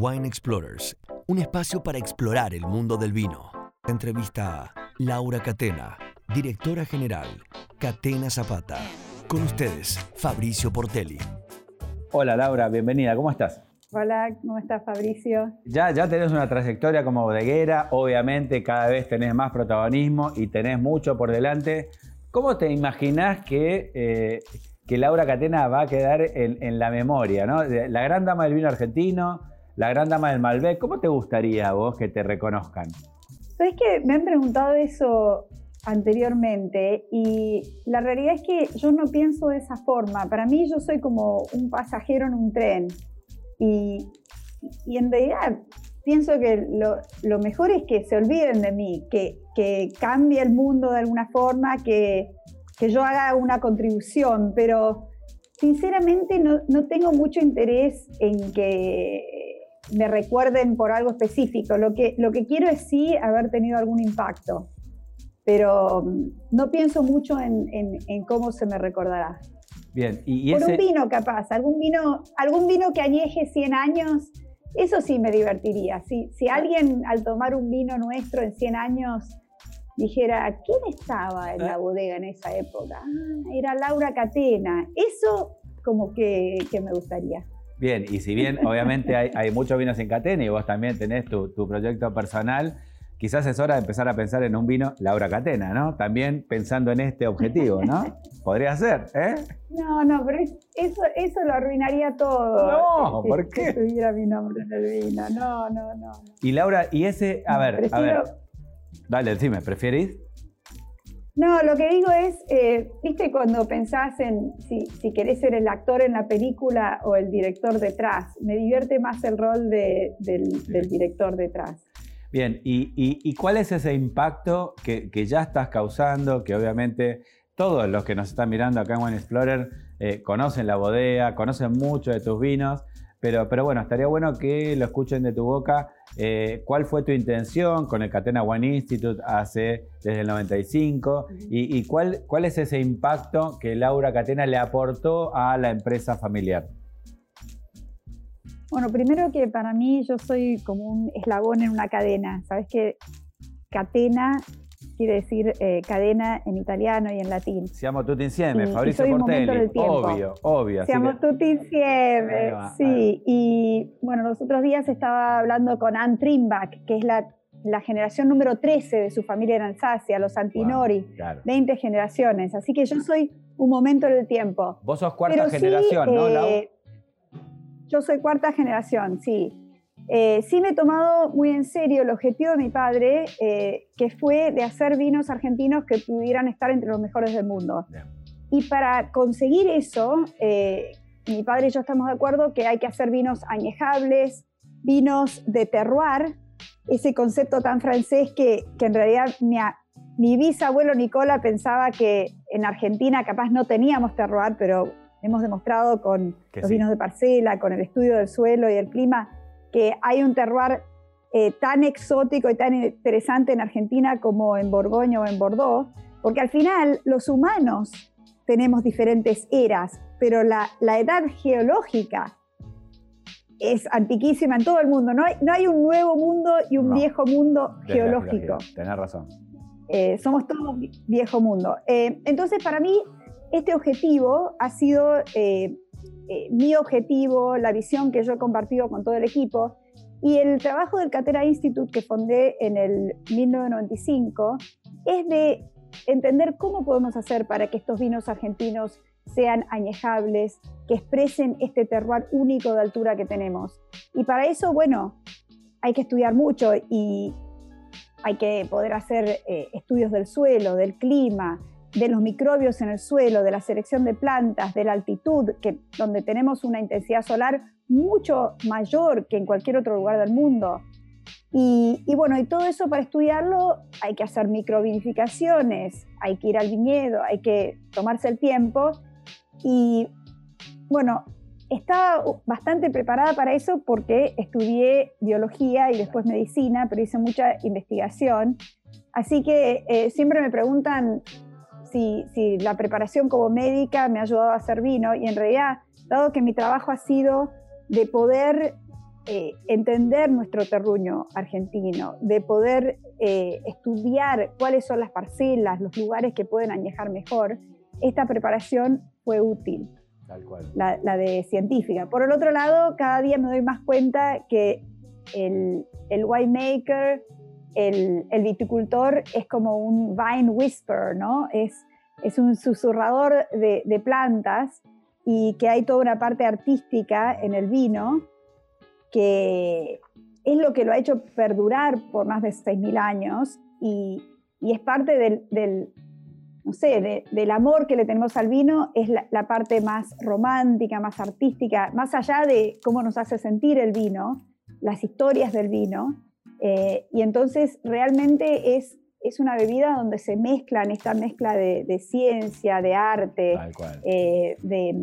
Wine Explorers, un espacio para explorar el mundo del vino. Entrevista a Laura Catena, directora general, Catena Zapata. Con ustedes, Fabricio Portelli. Hola Laura, bienvenida, ¿cómo estás? Hola, ¿cómo estás Fabricio? Ya, ya tenés una trayectoria como bodeguera, obviamente cada vez tenés más protagonismo y tenés mucho por delante. ¿Cómo te imaginás que, eh, que Laura Catena va a quedar en, en la memoria? ¿no? La gran dama del vino argentino, la gran dama del Malbec, ¿cómo te gustaría vos que te reconozcan? Sabes que me han preguntado eso anteriormente y la realidad es que yo no pienso de esa forma. Para mí yo soy como un pasajero en un tren y, y en realidad pienso que lo, lo, mejor es que se olviden de mí, que, que cambie el mundo de alguna forma, que, que yo haga una contribución, pero sinceramente no, no tengo mucho interés en que me recuerden por algo específico. Lo que, lo que quiero es sí haber tenido algún impacto, pero mm, no pienso mucho en, en, en cómo se me recordará. Bien, y, y por ese... un vino capaz, algún vino, algún vino que añeje 100 años, eso sí me divertiría. Si, si alguien al tomar un vino nuestro en 100 años dijera, ¿quién estaba en la bodega en esa época? Ah, era Laura Catena. Eso como que, que me gustaría. Bien, y si bien obviamente hay, hay muchos vinos en Catena y vos también tenés tu, tu, proyecto personal, quizás es hora de empezar a pensar en un vino Laura Catena, ¿no? También pensando en este objetivo, ¿no? Podría ser, ¿eh? No, no, pero eso, eso lo arruinaría todo. No, si, ¿por qué? Si tuviera mi nombre en el vino, no, no, no. Y Laura, y ese, a ver, Prefiero... a ver, dale, decime, ¿prefieres? No, lo que digo es, eh, viste cuando pensás en si, si, querés ser el actor en la película o el director detrás, me divierte más el rol de, del, del, director detrás. Bien, ¿y, y, y cuál es ese impacto que, que, ya estás causando? Que obviamente todos los que nos están mirando acá en Wine Explorer eh, conocen la bodega, conocen mucho de tus vinos, pero, pero bueno, estaría bueno que lo escuchen de tu boca. Eh, ¿Cuál fue tu intención con el Catena Wine Institute hace desde el 95? ¿Y, y cuál, cuál es ese impacto que Laura Catena le aportó a la empresa familiar? Bueno, primero que para mí yo soy como un eslabón en una cadena. Sabes que catena quiere decir eh, cadena en italiano y en latín. Siamo tutti insieme, y, Fabrizio y Portelli. Obvio, obvio. Siamo que... tutti insieme, sí. Y bueno, los otros días estaba hablando con Anne Trimbach, que es la, la generación número 13 de su familia en Alsacia, los Antinori, wow, claro. 20 generaciones. Así que yo soy un momento del tiempo. Vos sos cuarta Pero generación, sí, ¿no, Lau? Eh, yo soy cuarta generación, sí. Eh, sí me he tomado muy en serio el objetivo de mi padre, eh, que fue de hacer vinos argentinos que pudieran estar entre los mejores del mundo. Y para conseguir eso, eh, mi padre y yo estamos de acuerdo que hay que hacer vinos añejables, vinos de terroir, ese concepto tan francés que, que en realidad mi, mi bisabuelo Nicola pensaba que en Argentina capaz no teníamos terroir, pero hemos demostrado con que los sí. vinos de parcela, con el estudio del suelo y el clima, que hay un terroir eh, tan exótico y tan interesante en Argentina como en Borgoña o en Bordeaux, porque al final los humanos tenemos diferentes eras, pero la, la edad geológica es antiquísima en todo el mundo. No hay, no hay un nuevo mundo y un no, viejo mundo geológico. Tenés razón. Eh, somos todos viejo mundo. Eh, entonces, para mí, este objetivo ha sido eh, eh, mi objetivo, la visión que yo he compartido con todo el equipo. Y el trabajo del Catera Institute que fundé en el 1995 es de entender cómo podemos hacer para que estos vinos argentinos sean añejables, que expresen este terroir único de altura que tenemos. Y para eso, bueno, hay que estudiar mucho y hay que poder hacer eh, estudios del suelo, del clima, de los microbios en el suelo, de la selección de plantas, de la altitud, que, donde tenemos una intensidad solar mucho mayor que en cualquier otro lugar del mundo. Y, bueno, y todo eso para estudiarlo hay que hacer microvinificaciones, hay que ir al viñedo, hay que tomarse el tiempo. Y bueno, estaba bastante preparada para eso porque estudié biología y después medicina, pero hice mucha investigación. Así que eh, siempre me preguntan si, si, la preparación como médica me ha ayudado a hacer vino y en realidad, dado que mi trabajo ha sido de poder eh, entender nuestro terruño argentino, de poder eh, estudiar cuáles son las parcelas, los lugares que pueden añejar mejor, esta preparación fue útil. Tal cual. La, de científica. Por el otro lado, cada día me doy más cuenta que el, el winemaker, el, viticultor es como un vine whisperer, ¿no? Es, es un susurrador de, plantas y que hay toda una parte artística en el vino que es lo que lo ha hecho perdurar por más de 6.000 años y, es parte del, no sé, del amor que le tenemos al vino, es la, parte más romántica, más artística, más allá de cómo nos hace sentir el vino, las historias del vino. Eh, y entonces realmente es, es una bebida donde se mezclan esta mezcla de, ciencia, de arte, eh, de,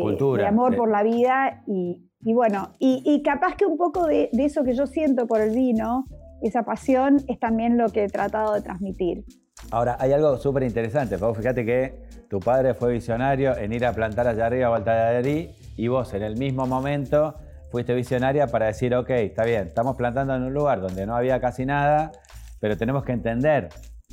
cultura, de amor por la vida y, y bueno, y, capaz que un poco de, eso que yo siento por el vino, esa pasión, es también lo que he tratado de transmitir. Ahora, hay algo súper interesante, Pau, fíjate que tu padre fue visionario en ir a plantar allá arriba a Valtallarí y vos en el mismo momento fuiste visionaria para decir, ok, está bien, estamos plantando en un lugar donde no había casi nada, pero tenemos que entender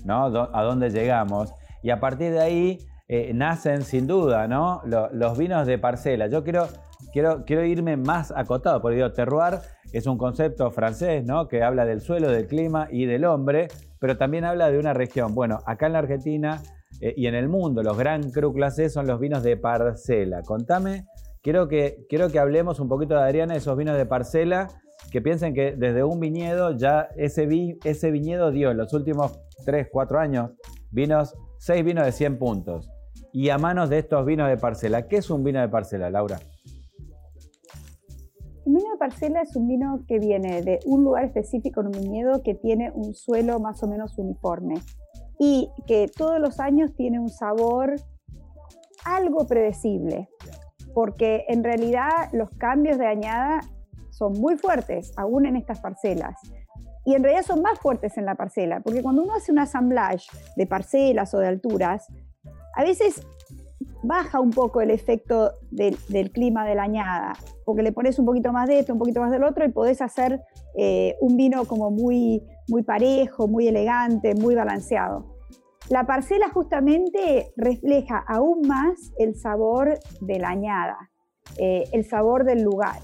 ¿no? a dónde llegamos. Y a partir de ahí eh, nacen sin duda ¿no? los vinos de parcela. Yo quiero quiero, quiero irme más acotado, porque digo, terroir es un concepto francés, ¿no? Que habla del suelo, del clima y del hombre, pero también habla de una región. Bueno, acá en la Argentina eh, y en el mundo, los gran cru classés son los vinos de parcela. Contame, quiero que, quiero que hablemos un poquito de Adriana, esos vinos de parcela, que piensen que desde un viñedo ya ese, ese viñedo dio en los últimos 3, 4 años vinos, 6 vinos de 100 puntos. Y a manos de estos vinos de parcela, ¿qué es un vino de parcela, Laura? Un vino de parcela es un vino que viene de un lugar específico en un viñedo que tiene un suelo más o menos uniforme y que todos los años tiene un sabor algo predecible, porque en realidad los cambios de añada son muy fuertes, aún en estas parcelas. Y en realidad son más fuertes en la parcela, porque cuando uno hace un assemblage de parcelas o de alturas, a veces baja un poco el efecto del, clima de la añada, porque le pones un poquito más de esto, un poquito más del otro y podés hacer eh, un vino como muy, muy parejo, muy elegante, muy balanceado. La parcela justamente refleja aún más el sabor de la añada, eh, el sabor del lugar,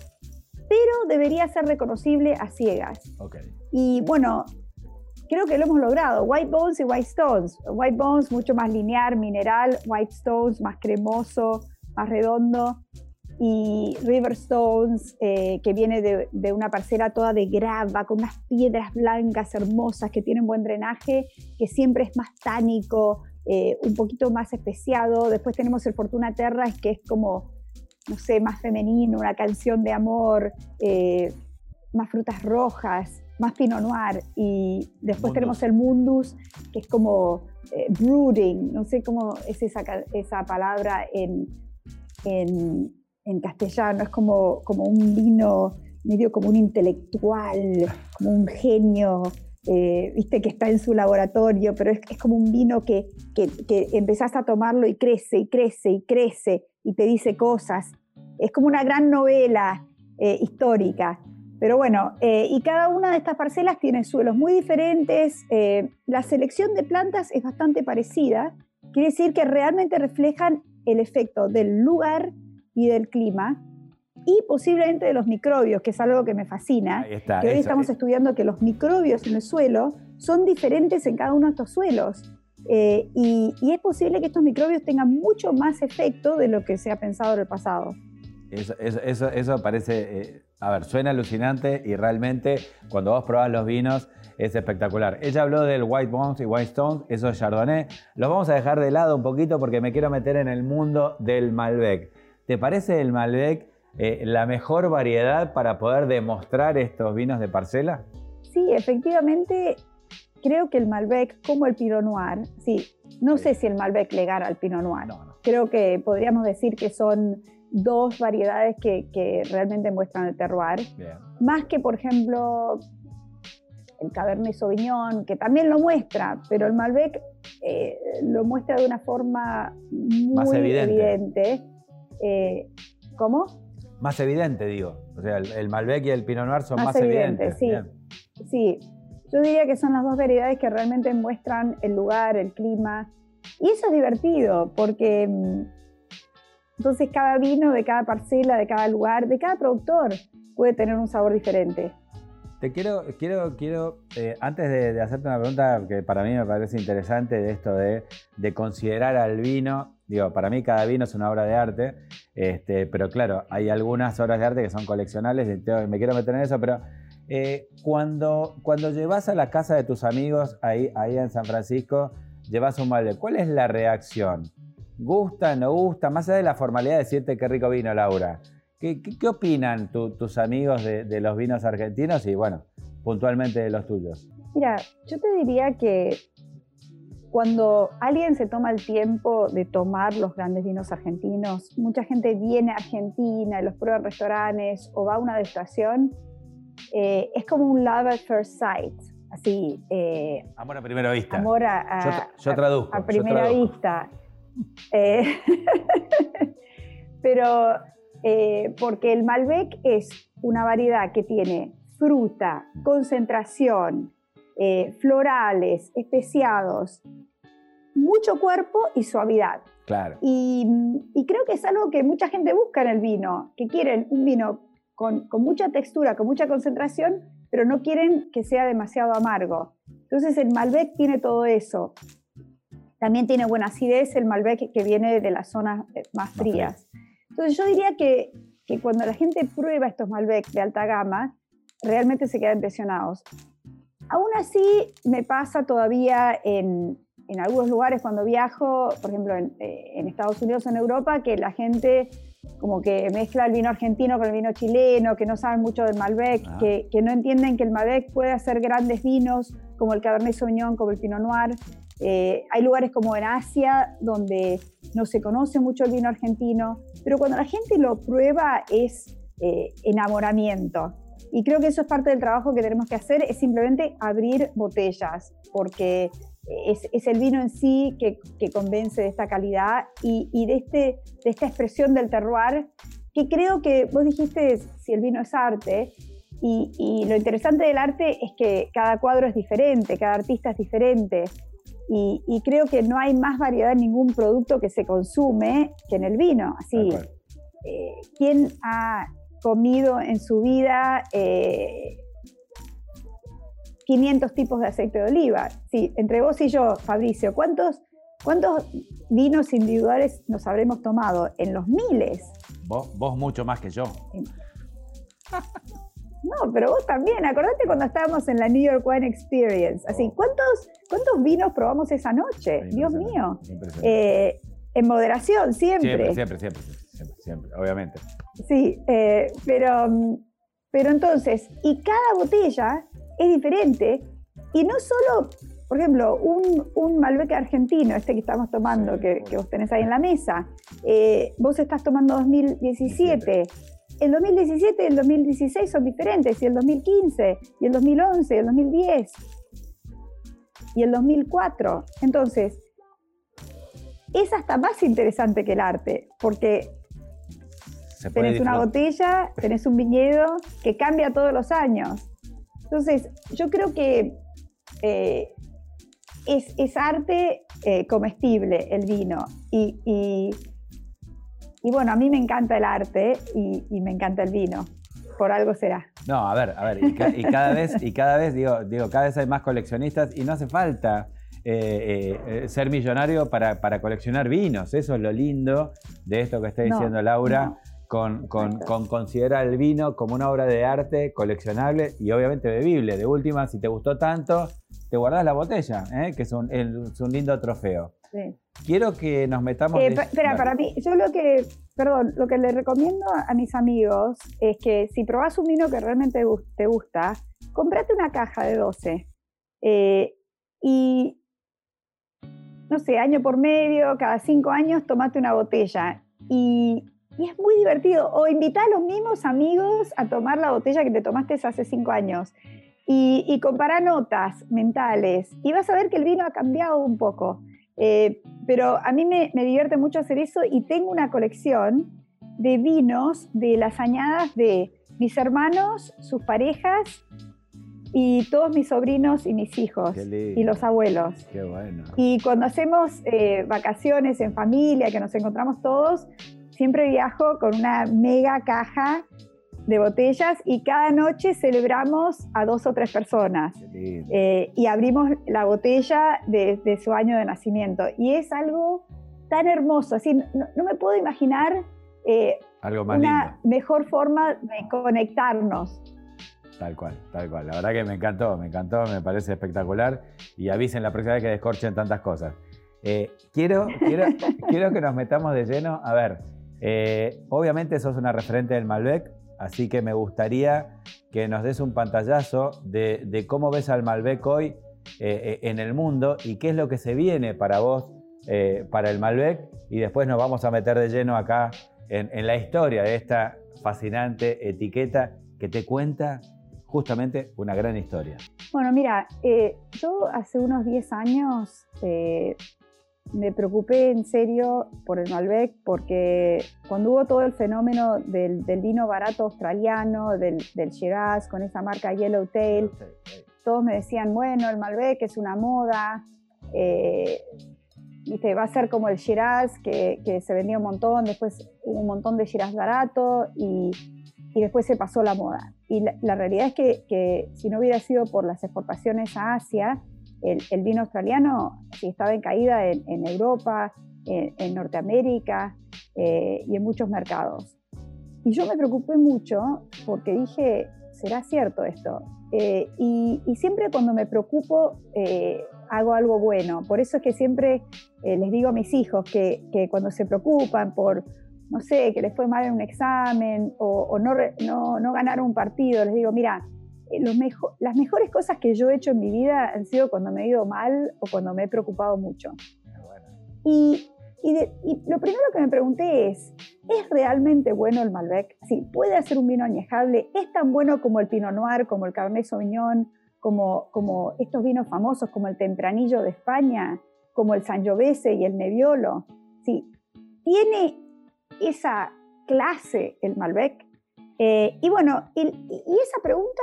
pero debería ser reconocible a ciegas. Y bueno, creo que lo hemos logrado. White Bones y White Stones. White Bones mucho más lineal, mineral. White Stones más cremoso, más redondo. Y River Stones, eh, que viene de, una parcela toda de grava, con unas piedras blancas hermosas que tienen buen drenaje, que siempre es más tánico, eh, un poquito más especiado. Después tenemos el Fortuna Terra, que es como, no sé, más femenino, una canción de amor, eh, más frutas rojas más Pinot Noir. Y después tenemos el Mundus, que es como eh, brooding, no sé cómo es esa, esa palabra en, en, castellano, es como, como un vino medio como un intelectual, como un genio, eh, viste, que está en su laboratorio, pero es, es como un vino que, que, que, empezás a tomarlo y crece y crece y crece y te dice cosas. Es como una gran novela eh, histórica. Pero bueno, eh, y cada una de estas parcelas tiene suelos muy diferentes. Eh, la selección de plantas es bastante parecida. Quiere decir que realmente reflejan el efecto del lugar y del clima y posiblemente de los microbios, que es algo que me fascina. que hoy estamos estudiando que los microbios en el suelo son diferentes en cada uno de estos suelos. Eh, y, es posible que estos microbios tengan mucho más efecto de lo que se ha pensado en el pasado. Eso, eso, eso parece a ver, suena alucinante y realmente cuando vos probás los vinos es espectacular. Ella habló del White Bones y White Stones, eso es Chardonnay. Los vamos a dejar de lado un poquito porque me quiero meter en el mundo del Malbec. ¿Te parece el Malbec eh, la mejor variedad para poder demostrar estos vinos de parcela? Sí, efectivamente, creo que el Malbec, como el Pinot Noir, sí, no sé si el Malbec le gana al Pinot Noir. Creo que podríamos decir que son dos variedades que, realmente muestran el terroir. Más que, por ejemplo, el Cabernet Sauvignon, que también lo muestra, pero el Malbec eh, lo muestra de una forma muy evidente. Eh, ¿Cómo? más evidente, digo. O sea, el, Malbec y el Pinot Noir son más, evidentes. Sí. sí, yo diría que son las dos variedades que realmente muestran el lugar, el clima. Y eso es divertido, porque mm, entonces cada vino de cada parcela, de cada lugar, de cada productor puede tener un sabor diferente. Te quiero, quiero, quiero eh, antes de, hacerte una pregunta que para mí me parece interesante de esto de, considerar al vino, digo, para mí cada vino es una obra de arte, este, pero claro, hay algunas obras de arte que son coleccionables, y me quiero meter en eso, pero eh, cuando, cuando llevas a la casa de tus amigos ahí, ahí en San Francisco, llevas un malde, ¿cuál es la reacción? ¿Gusta, no gusta? Más allá de la formalidad de decirte qué rico vino, Laura. ¿Qué, opinan tus amigos de, los vinos argentinos y, bueno, puntualmente de los tuyos? Mira, yo te diría que cuando alguien se toma el tiempo de tomar los grandes vinos argentinos, mucha gente viene a Argentina y los prueba en restaurantes o va a una degustación, eh, es como un love at first sight. Así. Eh, amor a primera vista. Amor a. yo, traduzco. A primera vista. Eh, pero eh, porque el Malbec es una variedad que tiene fruta, concentración, eh, florales, especiados, mucho cuerpo y suavidad. Claro. Y, creo que es algo que mucha gente busca en el vino, que quieren un vino con, mucha textura, con mucha concentración, pero no quieren que sea demasiado amargo. Entonces el Malbec tiene todo eso. También tiene buena acidez el Malbec que viene de las zonas eh, más frías. Entonces yo diría que, que cuando la gente prueba estos Malbec de alta gama, realmente se quedan impresionados. Aún así, me pasa todavía en, en algunos lugares cuando viajo, por ejemplo en, eh, en, Estados Unidos o en Europa, que la gente como que mezcla el vino argentino con el vino chileno, que no saben mucho del Malbec, ah. que, que, no entienden que el Malbec puede hacer grandes vinos como el Cabernet Sauvignon, como el Pinot Noir. Eh, hay lugares como en Asia donde no se conoce mucho el vino argentino, pero cuando la gente lo prueba es eh, enamoramiento. Y creo que eso es parte del trabajo que tenemos que hacer, es simplemente abrir botellas, porque es, el vino en sí que, convence de esta calidad y, de, este, de esta expresión del terroir, que creo que vos dijiste si el vino es arte, y, lo interesante del arte es que cada cuadro es diferente, cada artista es diferente. Y, creo que no hay más variedad en ningún producto que se consume que en el vino. Así, eh, ¿quién ha comido en su vida 500 eh, tipos de aceite de oliva? Sí, entre vos y yo, Fabricio, ¿cuántos, cuántos vinos individuales nos habremos tomado? En los miles. Vos, vos mucho más que yo. No, pero vos también. Acordate cuando estábamos en la New York Wine Experience. Así, oh. ¿cuántos, cuántos vinos probamos esa noche? Dios mío. Eh, en moderación, siempre. Siempre, siempre, siempre, siempre, obviamente. Sí, eh, pero, pero entonces, y cada botella es diferente. Y no solo, por ejemplo, un, un Malbec argentino, este que estamos tomando, que, vos tenés ahí en la mesa, eh, vos estás tomando 2017 el 2017 y el 2016 son diferentes, y el 2015, y el 2011, y el 2010, y el 2004. Entonces, es hasta más interesante que el arte, porque tenés una botella, tenés un viñedo que cambia todos los años. Entonces, yo creo que eh, es, arte eh, comestible el vino y y bueno, a mí me encanta el arte y, me encanta el vino. Por algo será. No, a ver, a ver, y, cada vez, y cada vez, digo, digo, cada vez hay más coleccionistas y no hace falta eh, eh, ser millonario para, para, coleccionar vinos. Eso es lo lindo de esto que está diciendo Laura. Con, con, con, considerar el vino como una obra de arte coleccionable y obviamente bebible. De última, si te gustó tanto, te guardas la botella, ¿eh? que es un, es un lindo trofeo. Quiero que nos metamos. Eh, espera, para mí, yo lo que, perdón, lo que le recomiendo a mis amigos es que si probás un vino que realmente te gusta, comprate una caja de 12. Eh, y, no sé, año por medio, cada cinco años, tomate una botella. Y, es muy divertido. O invita a los mismos amigos a tomar la botella que te tomaste hace cinco años. Y, y compara notas mentales. Y vas a ver que el vino ha cambiado un poco. Eh, pero a mí me, divierte mucho hacer eso y tengo una colección de vinos de las añadas de mis hermanos, sus parejas y todos mis sobrinos y mis hijos y los abuelos. Qué bueno. Y cuando hacemos eh, vacaciones en familia, que nos encontramos todos, siempre viajo con una mega caja de botellas y cada noche celebramos a dos o tres personas eh, y abrimos la botella de, su año de nacimiento. Y es algo tan hermoso, así no, me puedo imaginar eh, algo más una mejor forma de conectarnos. Tal cual, tal cual. La verdad que me encantó, me encantó, me parece espectacular. Y avisen la próxima vez que descorchen tantas cosas. Eh, quiero, quiero, quiero que nos metamos de lleno. A ver, obviamente sos una referente del Malbec, Así que me gustaría que nos des un pantallazo de, cómo ves al Malbec hoy eh, eh, en el mundo y qué es lo que se viene para vos, eh, para el Malbec. Y después nos vamos a meter de lleno acá en, la historia de esta fascinante etiqueta que te cuenta justamente una gran historia. Bueno, mira, yo hace unos 10 años me preocupé en serio por el Malbec porque cuando hubo todo el fenómeno del, vino barato australiano, del, del, Shiraz con esa marca Yellowtail, todos me decían, bueno, el Malbec es una moda, eh, va a ser como el Shiraz que, se vendía un montón, después hubo un montón de Shiraz barato y, después se pasó la moda. Y la, realidad es que, que si no hubiera sido por las exportaciones a Asia, el, vino australiano sí, estaba en caída en, Europa, en, Norteamérica eh, y en muchos mercados. Y yo me preocupé mucho porque dije, ¿será cierto esto? Eh, y, siempre cuando me preocupo eh, hago algo bueno. Por eso es que siempre les digo a mis hijos que, cuando se preocupan por, no sé, que les fue mal en un examen o, no, no ganaron un partido, les digo, mira, las mejores cosas que yo he hecho en mi vida han sido cuando me he ido mal o cuando me he preocupado mucho. Y, lo primero que me pregunté es, ¿es realmente bueno el Malbec? Sí, puede hacer un vino añejable, es tan bueno como el Pinot Noir, como el Cabernet Sauvignon, como, como estos vinos famosos como el Tempranillo de España, como el Sangiovese y el Nebbiolo. Sí, tiene esa clase el Malbec eh, y bueno, y, esa pregunta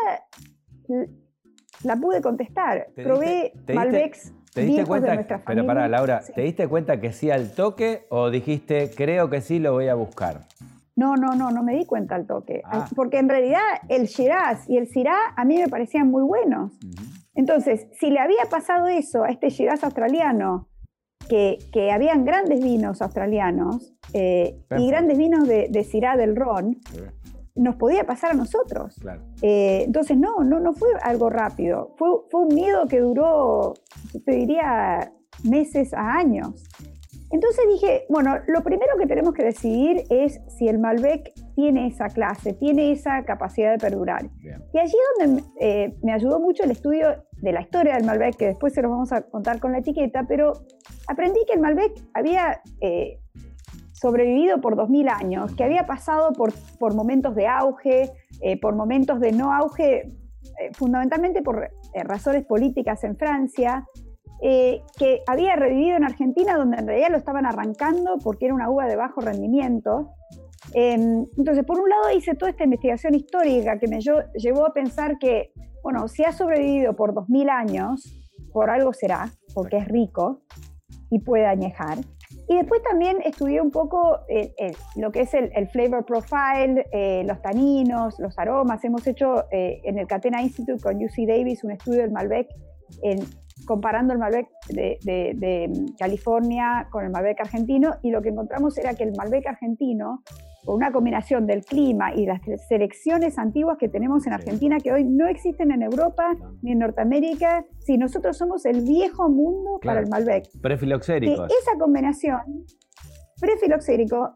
la pude contestar. Probé Malbecs ¿Te diste cuenta? De pero para Laura, ¿te diste cuenta que sí al toque o dijiste, creo que sí lo voy a buscar? No, no, no, no me di cuenta al toque. Ah. Porque en realidad el Shiraz y el Syrah a mí me parecían muy buenos. Entonces, si le había pasado eso a este Shiraz australiano, que, que habían grandes vinos australianos eh, y grandes vinos de, de Syrah del Ron, nos podía pasar a nosotros. Eh, entonces, no, no, no fue algo rápido. Fue, fue un miedo que duró, te diría, meses a años. Entonces dije, bueno, lo primero que tenemos que decidir es si el Malbec tiene esa clase, tiene esa capacidad de perdurar. Y allí donde eh, me ayudó mucho el estudio de la historia del Malbec, que después se los vamos a contar con la etiqueta, pero aprendí que el Malbec había eh, sobrevivido por 2000 años, que había pasado por, por momentos de auge, eh, por momentos de no auge, eh, fundamentalmente por eh, razones políticas en Francia, que había revivido en Argentina, donde en realidad lo estaban arrancando porque era una uva de bajo rendimiento. Em, entonces, por un lado hice toda esta investigación histórica que me llevó a pensar que, bueno, si ha sobrevivido por 2000 años, por algo será, porque es rico y puede añejar. Y después también estudié un poco eh, eh, lo que es el, flavor profile, eh, los taninos, los aromas. Hemos hecho en el Catena Institute con UC Davis un estudio del Malbec en, comparando el Malbec de, de, California con el Malbec argentino y lo que encontramos era que el Malbec argentino con una combinación del clima y las selecciones antiguas que tenemos en Argentina, que hoy no existen en Europa ni en Norteamérica, si nosotros somos el viejo mundo para el Malbec. Prefiloxérico. Esa combinación, prefiloxérico,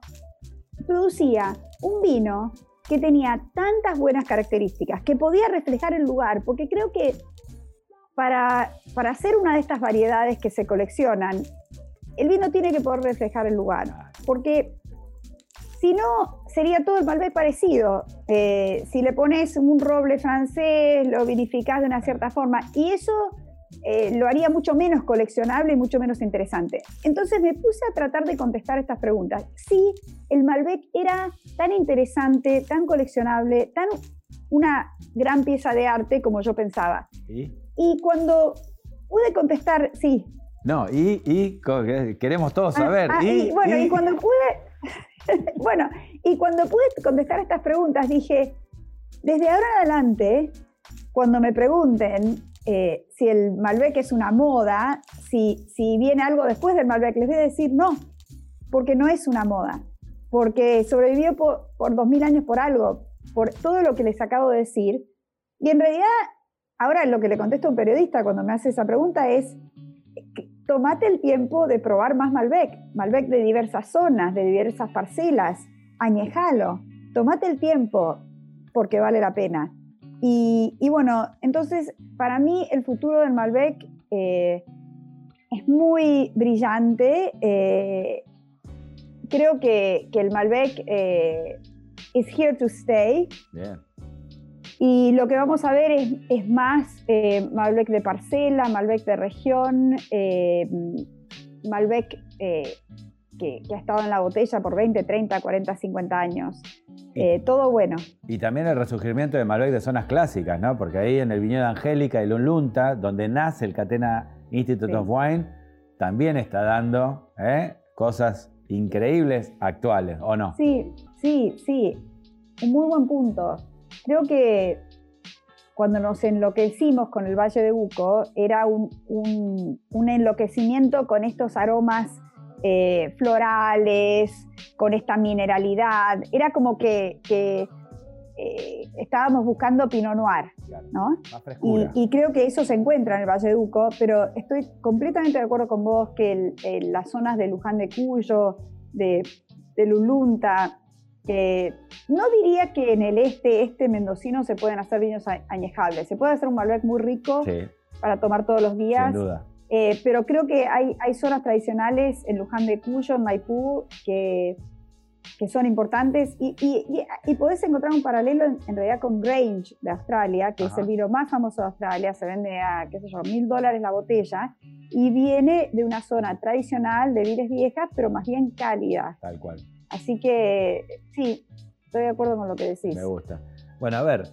producía un vino que tenía tantas buenas características, que podía reflejar el lugar, porque creo que para, hacer una de estas variedades que se coleccionan, el vino tiene que poder reflejar el lugar, porque si no, sería todo el Malbec parecido. Eh, si le pones un roble francés, lo vinificás de una cierta forma. Y eso eh, lo haría mucho menos coleccionable y mucho menos interesante. Entonces me puse a tratar de contestar estas preguntas. Si el Malbec era tan interesante, tan coleccionable, tan una gran pieza de arte como yo pensaba. Y, cuando pude contestar, sí. No, y, queremos todos ah, saber. Ah, y, bueno, y cuando pude, bueno, y cuando pude contestar estas preguntas, dije, desde ahora en adelante, cuando me pregunten eh, si el Malbec es una moda, si, si viene algo después del Malbec, les voy a decir no, porque no es una moda, porque sobrevivió por, por 2000 años por algo, por todo lo que les acabo de decir. Y en realidad, ahora lo que le contesto a un periodista cuando me hace esa pregunta es, tomate el tiempo de probar más Malbec, Malbec de diversas zonas, de diversas parcelas, añejalo, tomate el tiempo porque vale la pena. Y, bueno, entonces para mí el futuro del Malbec eh, es muy brillante. Eh, creo que, el Malbec eh, is here to stay. Y lo que vamos a ver es, más Malbec de parcela, Malbec de región, Malbec que, ha estado en la botella por 20, 30, 40, 50 años. Eh, todo bueno. Y también el resurgimiento de Malbec de zonas clásicas, ¿no? Porque ahí en el viñedo Angélica y Lunlunta, donde nace el Catena Institute of Wine, también está dando ¿eh? cosas increíbles actuales, ¿o no? Sí, sí, sí. Un muy buen punto. Creo que cuando nos enloquecimos con el Valle de Uco, era un, un enloquecimiento con estos aromas eh, florales, con esta mineralidad. Era como que, eh, estábamos buscando Pinot Noir, ¿no? Y, creo que eso se encuentra en el Valle de Uco, pero estoy completamente de acuerdo con vos que las zonas de Luján de Cuyo, de, Lulunta, que no diría que en el este, este mendocino se pueden hacer vinos añejables. Se puede hacer un Malbec muy rico para tomar todos los días. Sin duda. Eh, pero creo que hay, hay, zonas tradicionales en Luján de Cuyo, en Maipú, que, que son importantes y, y, y, podés encontrar un paralelo en, realidad con Grange de Australia, que es el vino más famoso de Australia, se vende a, qué sé yo, mil dólares la botella y viene de una zona tradicional de vides viejas, pero más bien cálida. Tal cual. Así que sí, estoy de acuerdo con lo que decís. Me gusta. Bueno, a ver,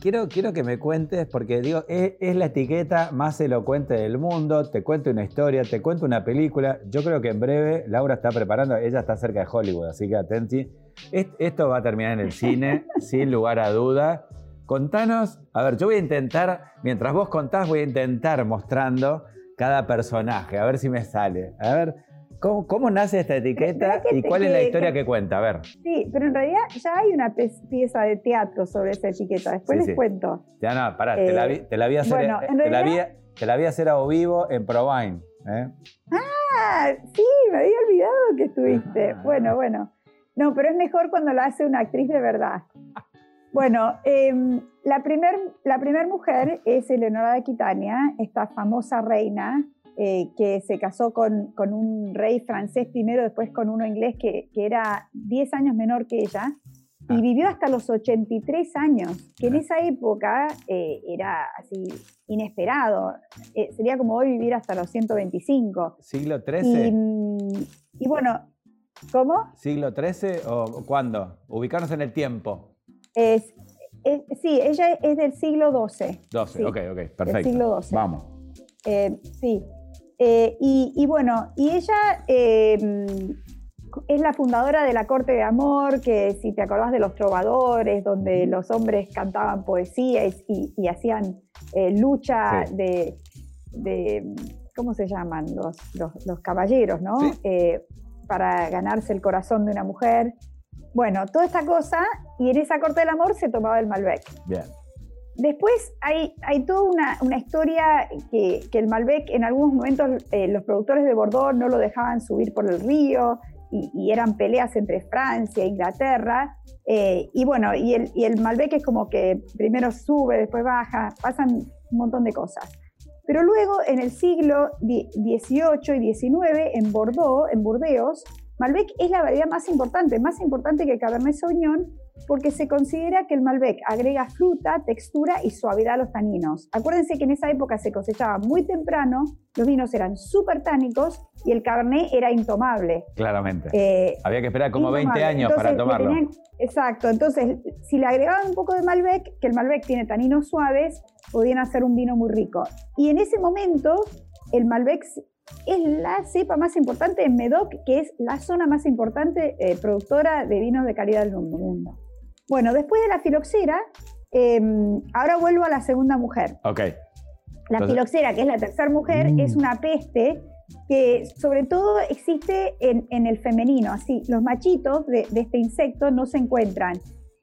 Quiero, quiero que me cuentes, porque digo, es, la etiqueta más elocuente del mundo, te cuento una historia, te cuento una película. Yo creo que en breve Laura está preparando, ella está cerca de Hollywood, así que atenti. Esto va a terminar en el cine, sin lugar a duda. Contanos, a ver, yo voy a intentar, mientras vos contás, voy a intentar mostrando cada personaje, a ver si me sale. A ver, ¿Cómo, nace esta etiqueta y cuál es la historia que, cuenta? A ver. Sí, pero en realidad ya hay una pieza de teatro sobre esa etiqueta. Después les cuento. Ya no, pará, te, la, vi, te, la, vi hacer, te, la vi, te la vi hacer a vivo en Provine. ¿eh? Ah, sí, me había olvidado que estuviste. Bueno, bueno. No, pero es mejor cuando lo hace una actriz de verdad. Bueno, em, la primera la primer mujer es Eleonora de Aquitania, esta famosa reina eh, que se casó con, con, un rey francés primero, después con uno inglés que, que era 10 años menor que ella, y ah. vivió hasta los 83 años, que en esa época eh, era así inesperado. Eh, sería como hoy vivir hasta los 125. ¿Siglo XIII? Y, bueno, ¿cómo? ¿Siglo XIII o cuándo? Ubicarnos en el tiempo. Es, sí, ella es del siglo XII. XII, ok, ok, perfecto. siglo XII. Vamos. sí, eh, y, bueno, y ella em, es la fundadora de la Corte de Amor, que si te acordás de los trovadores, donde los hombres cantaban poesía y, hacían eh, lucha de, ¿cómo se llaman? Los, los, caballeros, ¿no? Eh, para ganarse el corazón de una mujer. Bueno, toda esta cosa, y en esa Corte del Amor se tomaba el Malbec. Bien. Después hay, hay toda una, historia que, el Malbec en algunos momentos eh, los productores de Bordeaux no lo dejaban subir por el río y, eran peleas entre Francia e Inglaterra. Eh, y bueno, y el, Malbec es como que primero sube, después baja, pasan un montón de cosas. Pero luego en el siglo XVIII y XIX en Bordeaux, en Burdeos, Malbec es la variedad más importante, más importante que Cabernet Sauvignon porque se considera que el Malbec agrega fruta, textura y suavidad a los taninos. Acuérdense que en esa época se cosechaba muy temprano, los vinos eran súper tánicos y el Cabernet era intomable. Claramente. Eh, Había que esperar como 20 años para tomarlo. exacto, entonces si le agregaban un poco de Malbec, que el Malbec tiene taninos suaves, podían hacer un vino muy rico. Y en ese momento el Malbec es la cepa más importante en Medoc, que es la zona más importante eh, productora de vinos de calidad del mundo. Bueno, después de la filoxera, em, ahora vuelvo a la segunda mujer. Ok. La filoxera, que es la tercera mujer, mm. es una peste que sobre todo existe en, el femenino. Así, los machitos de, este insecto no se encuentran.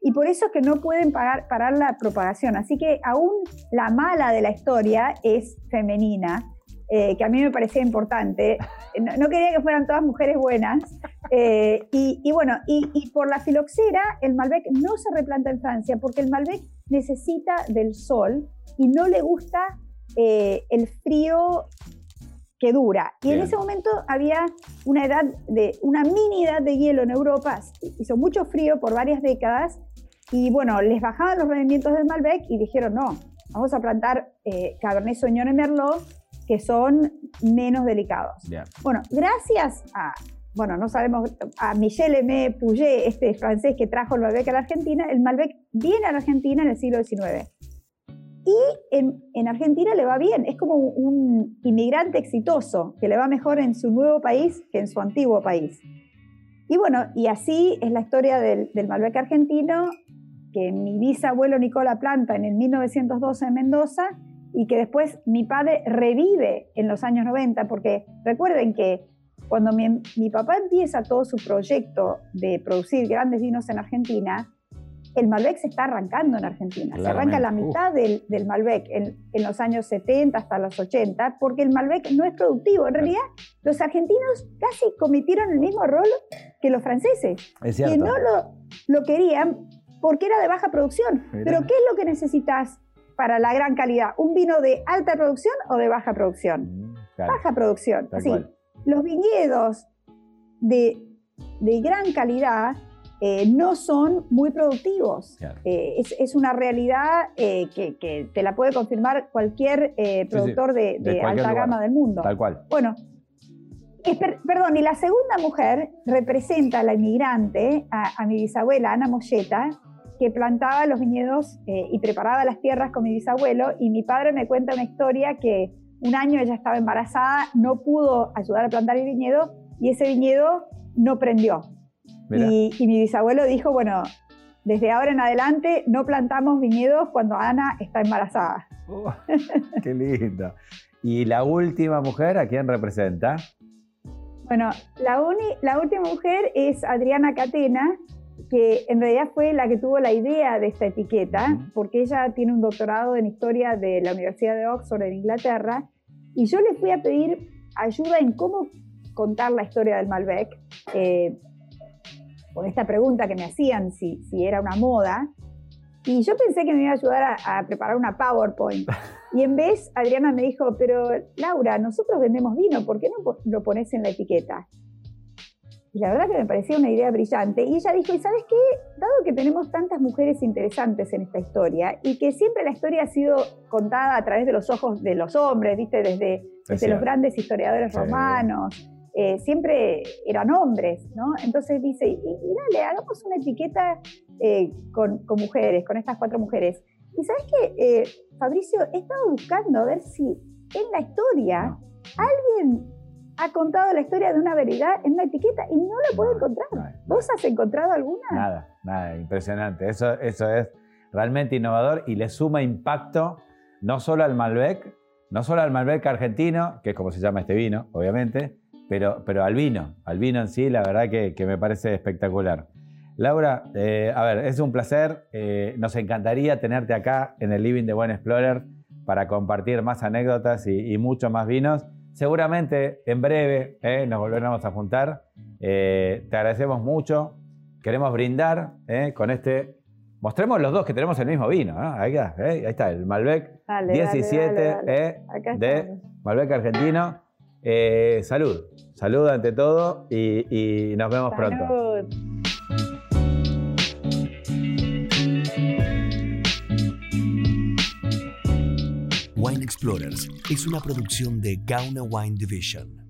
Y por eso es que no pueden parar la propagación. Así que aún la mala de la historia es femenina. Eh, que a mí me parecía importante. No, quería que fueran todas mujeres buenas. Eh, y, bueno, y, por la filoxera, el Malbec no se replanta en Francia porque el Malbec necesita del sol y no le gusta eh, el frío que dura. Y en ese momento había una edad de, una mini edad de hielo en Europa, hizo mucho frío por varias décadas y bueno, les bajaban los rendimientos del Malbec y dijeron, no, vamos a plantar Cabernet Sauvignon y Merlot que son menos delicados. Bueno, gracias a, bueno, no sabemos, a Michel Aimé Pouget, este francés que trajo el Malbec a la Argentina, el Malbec viene a la Argentina en el siglo XIX. Y en, en, Argentina le va bien, es como un inmigrante exitoso, que le va mejor en su nuevo país que en su antiguo país. Y bueno, y así es la historia del, del Malbec argentino, que mi bisabuelo Nicola planta en el 1912 en Mendoza y que después mi padre revive en los años 90, porque recuerden que cuando mi, papá empieza todo su proyecto de producir grandes vinos en Argentina, el Malbec se está arrancando en Argentina. Se arranca la mitad del, Malbec en, los años 70 hasta los 80, porque el Malbec no es productivo. En realidad, los argentinos casi cometieron el mismo rol que los franceses, que no lo, lo, querían porque era de baja producción. Pero ¿qué es lo que necesitas para la gran calidad? ¿Un vino de alta producción o de baja producción? Mm, baja producción. Sí. Los viñedos de, gran calidad eh, no son muy productivos. Eh, es, una realidad eh, que, te la puede confirmar cualquier productor de, alta gama del mundo. Tal cual. Bueno, perdón, y la segunda mujer representa a la inmigrante, a, a mi bisabuela Ana Molleta, que plantaba los viñedos y preparaba las tierras con mi bisabuelo y mi padre me cuenta una historia que un año ella estaba embarazada, no pudo ayudar a plantar el viñedo y ese viñedo no prendió. Y, mi bisabuelo dijo, bueno, desde ahora en adelante no plantamos viñedos cuando Ana está embarazada. Oh, qué lindo. ¿Y la última mujer a quién representa? Bueno, la, la última mujer es Adriana Catena, que en realidad fue la que tuvo la idea de esta etiqueta, porque ella tiene un doctorado en historia de la Universidad de Oxford en Inglaterra, y yo le fui a pedir ayuda en cómo contar la historia del Malbec, eh, con esta pregunta que me hacían si, si era una moda, y yo pensé que me iba a ayudar a, preparar una PowerPoint. Y en vez, Adriana me dijo, pero Laura, nosotros vendemos vino, ¿por qué no lo pones en la etiqueta? Y la verdad que me parecía una idea brillante. Y ella dijo, ¿y sabes qué? Dado que tenemos tantas mujeres interesantes en esta historia y que siempre la historia ha sido contada a través de los ojos de los hombres, ¿viste? Desde, desde los grandes historiadores romanos, eh, siempre eran hombres, ¿no? Entonces dice, y, dale, hagamos una etiqueta eh, con, con, mujeres, con estas cuatro mujeres. Y sabes qué, eh, Fabricio, he estado buscando a ver si en la historia alguien ha contado la historia de una veredad en una etiqueta y no la puedo encontrar. ¿Vos has encontrado alguna? Nada, nada, impresionante. Eso, eso es realmente innovador y le suma impacto no solo al Malbec, no solo al Malbec argentino, que es como se llama este vino, obviamente, pero, pero al vino, al vino en sí, la verdad que, me parece espectacular. Laura, eh, a ver, es un placer. Eh, nos encantaría tenerte acá en el Living de Buen Explorer para compartir más anécdotas y, y mucho más vinos. Seguramente en breve eh, nos volveremos a juntar. Eh, te agradecemos mucho. Queremos brindar eh, con este. Mostremos los dos que tenemos el mismo vino. Ahí, está, el Malbec 17 de Malbec argentino. salud. Salud ante todo y, nos vemos pronto. Wine Explorers es una producción de Gauna Wine Division.